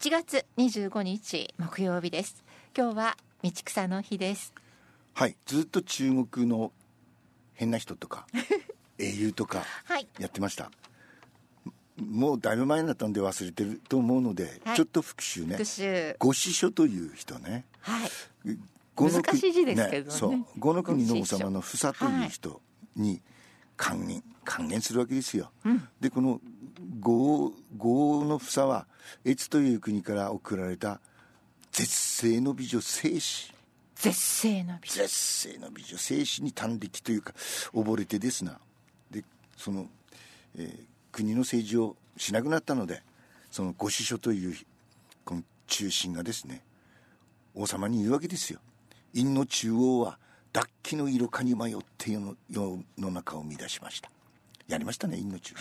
1月25日木曜日です。今日は道草の日です。はいずっと中国の変な人とか 英雄とかはい。やってました、もうだいぶ前になったんで忘れてると思うので、はい。ちょっと復習ね。復習。五子書という人ね。はい。難しい字ですけどね。そう。五の国の王様の房という人に還元還元するわけですよ、でこの五五の房は越という国から贈られた絶世の美女聖子。絶世の美女。絶世の美女聖子に短力というか溺れてですな。でその、えー国の政治をしなくなったのでその御子書というこの中心がですね王様に言うわけですよ。陰の中央は脱気の色かに迷って世の世の中を乱しましたやりましたね陰の中。央、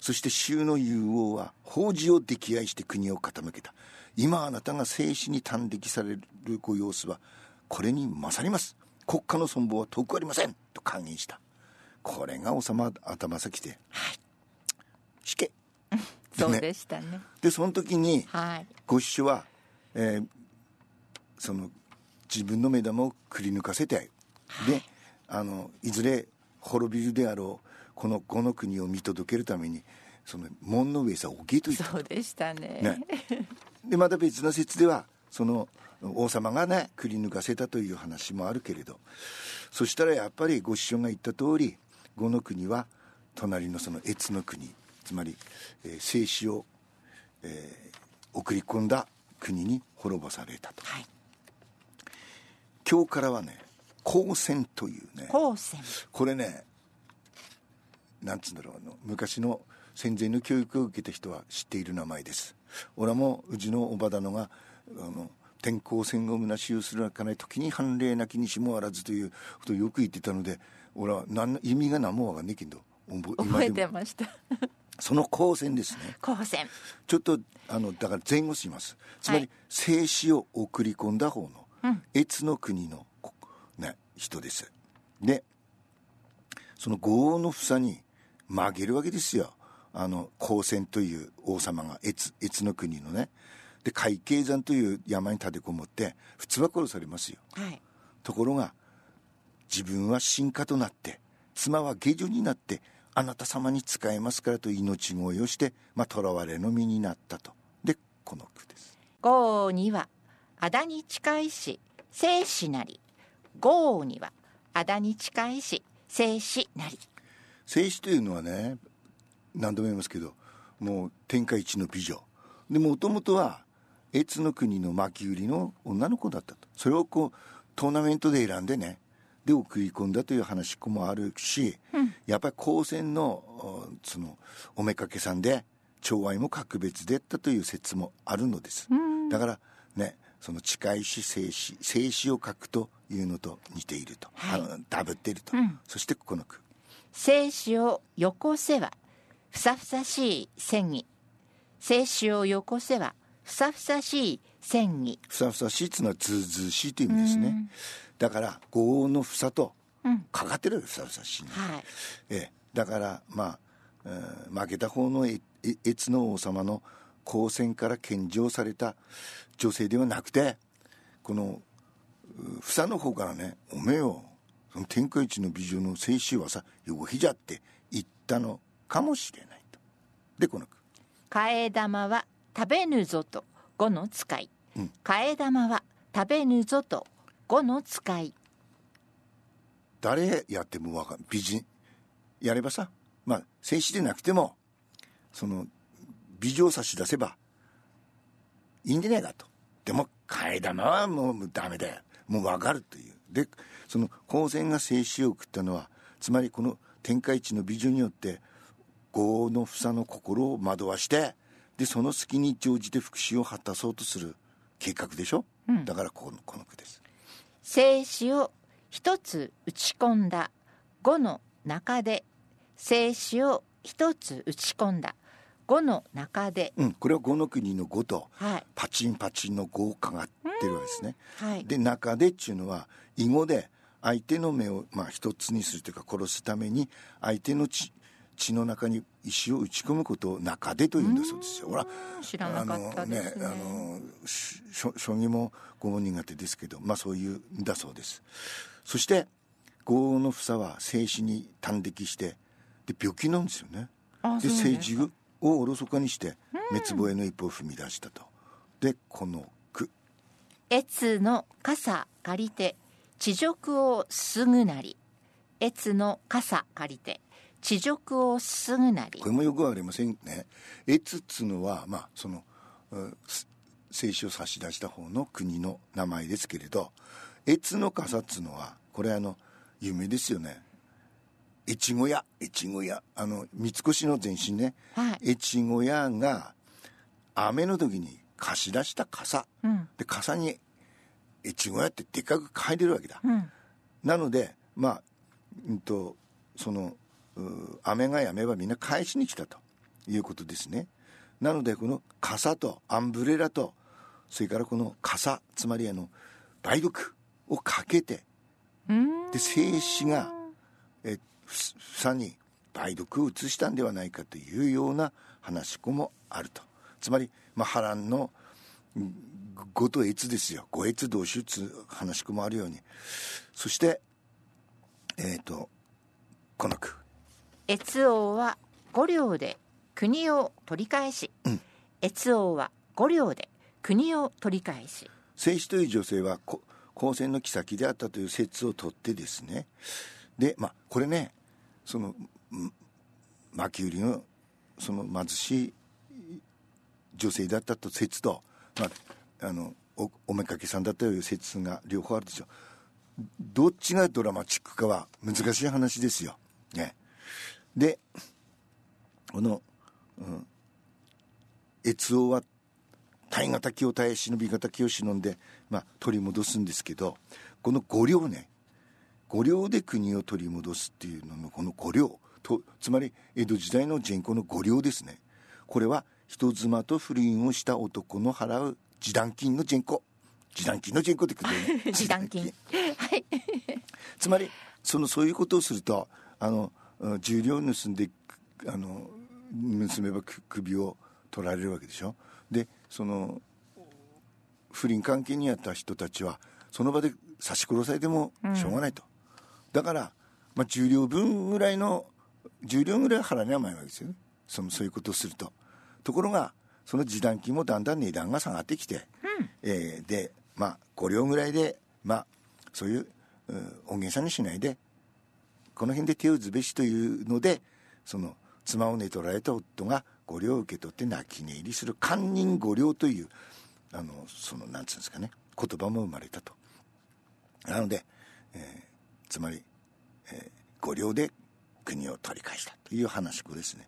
そして州の雄王は法事を溺愛して国を傾けた。今あなたが生死に短力されるご様子はこれに勝ります。国家の存亡は遠くありません。と歓迎した。これが王様頭先で、死刑。そうでしたね。でその時にはい。ご師匠は、えーその自分の目玉をくり抜かせて、であのいずれ滅びるであろうこのこの国を見届けるためにその門の上さを置けと言った。そうでしたね。ね、でまた別の説ではその王様がねくり抜かせたという話もあるけれど。そしたらやっぱりご師匠が言った通り呉の国は隣のその越の国つまり、えーを、えー送り込んだ国に滅ぼされたと。はい。今日からはね光線というね。光線これねなんつうんだろうあの昔の戦前の教育を受けた人は知っている名前です。俺もうちのおばだのがあの天候戦を虚しをするかない時に判例なきにしもあらずということをよく言ってたので俺は何の意味が何もわかんないけど覚覚えてました。その光線ですね。光線ちょっとあのだから前後します。つまり、はい。静止を送り込んだ方のうん。越の国の、こね、人です。でその豪王の房に曲げるわけですよ。あの光線という王様が越越の国のね。で海景山という山に立てこもって普通は殺されますよ。はい。ところが自分は進化となって妻は下女になってあなた様に仕えますからと命乞いをしてまあ囚われの身になったと。でこの句です。豪にはあだに近いし生死なり。豪にはあだに近いし生死なり静止というのはね何度も言いますけどもう天下一の美女。でもともとは越の国の巻き売りの女の子だったと。それをこうトーナメントで選んでねで送り込んだという話もあるし、やっぱり高専のおそのおめかけさんで寵愛も格別でったという説もあるのです、だからねその近いし静止静止を書くというのと似ていると、はい。ダブっていると、うん。そしてこの句生死をよこせはふさふさしい戦意生死をよこせはふさふさしい戦意ふさふさしいっていうのはずうずうしいという意味ですね。だから豪王のふさとうん。かかってるふさふさしいの、はい。ええ、だからまあ、えー負けた方のええ越の王様の光線から献上された女性ではなくてこのう房の方からね「おめえよその天下一の美女の静止はさよひじゃ」って言ったのかもしれないと。でこの句替え玉は食べぬぞと五の使い、うん替え玉は食べぬぞと五の使い誰やってもわかん美人やればさまあ静止でなくてもその美女を差し出せばいいんじゃないかと。でも替え玉はもうダメだよ。もうわかるというでその光線が静止を送ったのはつまりこの天下一の美女によって豪の房の心を惑わしてでその隙に乗じて復讐を果たそうとする計画でしょ、うん。だからこのこの句です。静止を一つ打ち込んだ五の中で静止を一つ打ち込んだ五の中で。うんこれは五の国の五と。はいパチンパチンの豪華がってるわけですね。はい。で中でっていうのは囲碁で相手の目をまあ一つにするというか殺すために相手のち血の中に石を打ち込むことを中でというんだそうですよ。ほら知らなかったですね。あのねあのし将将棋も碁も苦手ですけどまあそういうんだそうです。そして業の房は生死に端的してで病気なんですよね。であそうなんです政治をおろそかにして滅亡への一歩を踏み出したとでこの句。越の傘借りて地辱をすぐなり。越の傘借りて地辱をすぐなり。これもよくありませんね。越っつうのはまあそのうんす生死を差し出した方の国の名前ですけれど越の傘っつうのはこれあの有名ですよね。越後屋越後屋。あの三越の前身ね。はい、越後屋が雨の時に貸し出した傘。うん。で傘に越後屋ってでっかく書いてるわけだ。うん、なのでまあうんとそのう雨が止めばみんな返しに来たと。いうことですね。なのでこの傘とアンブレラとそれからこの傘つまりあの梅毒をかけてうん。で静止がえふ房に梅毒を移したんではないかというような話し子もあると。つまり、まあ、波乱のうん五と越ですよ。五越同士つう話し子もあるように。そしてえっ、とこの句。越王は五両で国を取り返し、うん。越王は五両で国を取り返し。静止という女性はこ光線の妃であったという説をとってですね。でまあこれねそのんマキュリのその貧しい女性だったと説と、まあ、あのおおめかけさんだったという説が両方あるでしょどっちがドラマチックかは難しい話ですよ。ね、でこの、うん、越王は耐え難きを耐え忍び難きを忍んで、まあ、取り戻すんですけどこの五両ね五両で国を取り戻すっていうののこの五両とつまり江戸時代の人口の五両ですね。これは人妻と不倫をした男の払う示談金の人口示談金の人口って言ってね。示談金。はい。つまりそのそういうことをするとあのうん重量を盗んであの盗めばく首を取られるわけでしょ。でその不倫関係にあった人たちはその場で刺し殺されてもしょうがないと、だから、まあ、重量分ぐらいの重量ぐらい払わなきゃないわけですよね。そのそういうことをするとところがその示談金もだんだん値段が下がってきて、えーでまあ5両ぐらいでまあそういううん大げさにしないでこの辺で手を打つべしというのでその妻を寝取られた夫が五両を受け取って泣き寝入りする堪忍五両というあのそのなんつうんですかね言葉も生まれたと。なので、えーつまり、えー五両で国を取り返したという話ですね。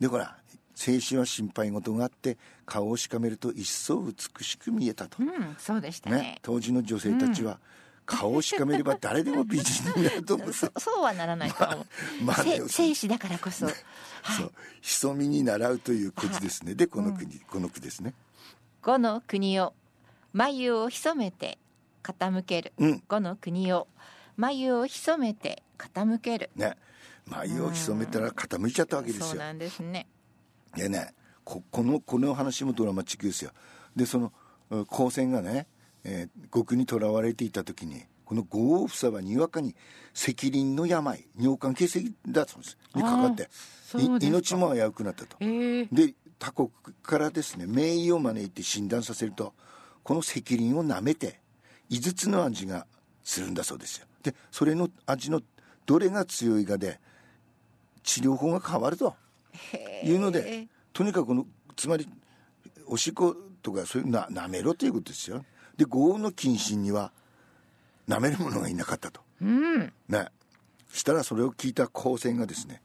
でほら静止は心配事があって顔をしかめると一層美しく見えたと、うんそうでしたね。ね、当時の女性たちは顔をしかめれば誰でも美人になると思う。そ そうはならないと思う、まあねせ生死だからこそ、はい。そう。潜みに習うという句字ですね。でこの句に、この句ですね。五の国を眉を潜めて傾ける、うん。五の国を眉を潜めて傾ける。ね。眉を潜めたら傾いちゃったわけですよ。そうなんですねでねここのこの話もドラマチックですよ。でそのうん光線がね、えー極にとらわれていた時にこの五王房はにわかに赤鱗の病尿管結石だそうです。にかかって。命も危うくなったと。えー、で他国からですね名医を招いて診断させるとこの赤鱗を舐めて5つの味がするんだそうですよ。でそれの味のどれが強いかで治療法が変わるというのでとにかくつまりおしっことかそういうな舐めろということですよ。で豪雨の謹慎には舐める者がいなかったと。うん。ね。したらそれを聞いた光線がですね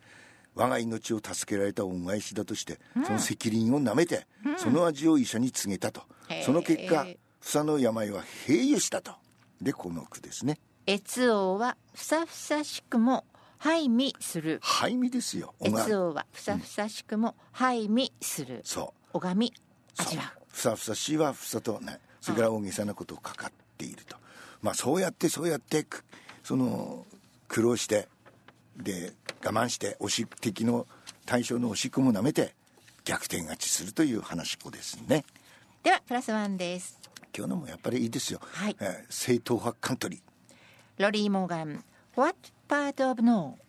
我が命を助けられた恩返しだとして、その責任をなめて、その味を医者に告げたと。その結果房の病は平癒したと。でこの句ですね。越王はふさふさしくも拝味する。肺味ですよ。越王はふさふさしくも拝味する。そう。拝み。味わふさふさしはふさとねそれから大げさなことをかかっていると。まあそうやってそうやってくその苦労してで我慢して押し敵の対象のおしっこも舐めて逆転勝ちするという話っこですね。ではプラスワンです。今日のもやっぱりいいですよ、はい。えー正統派カントリー。ロリー・モーガン。What part of no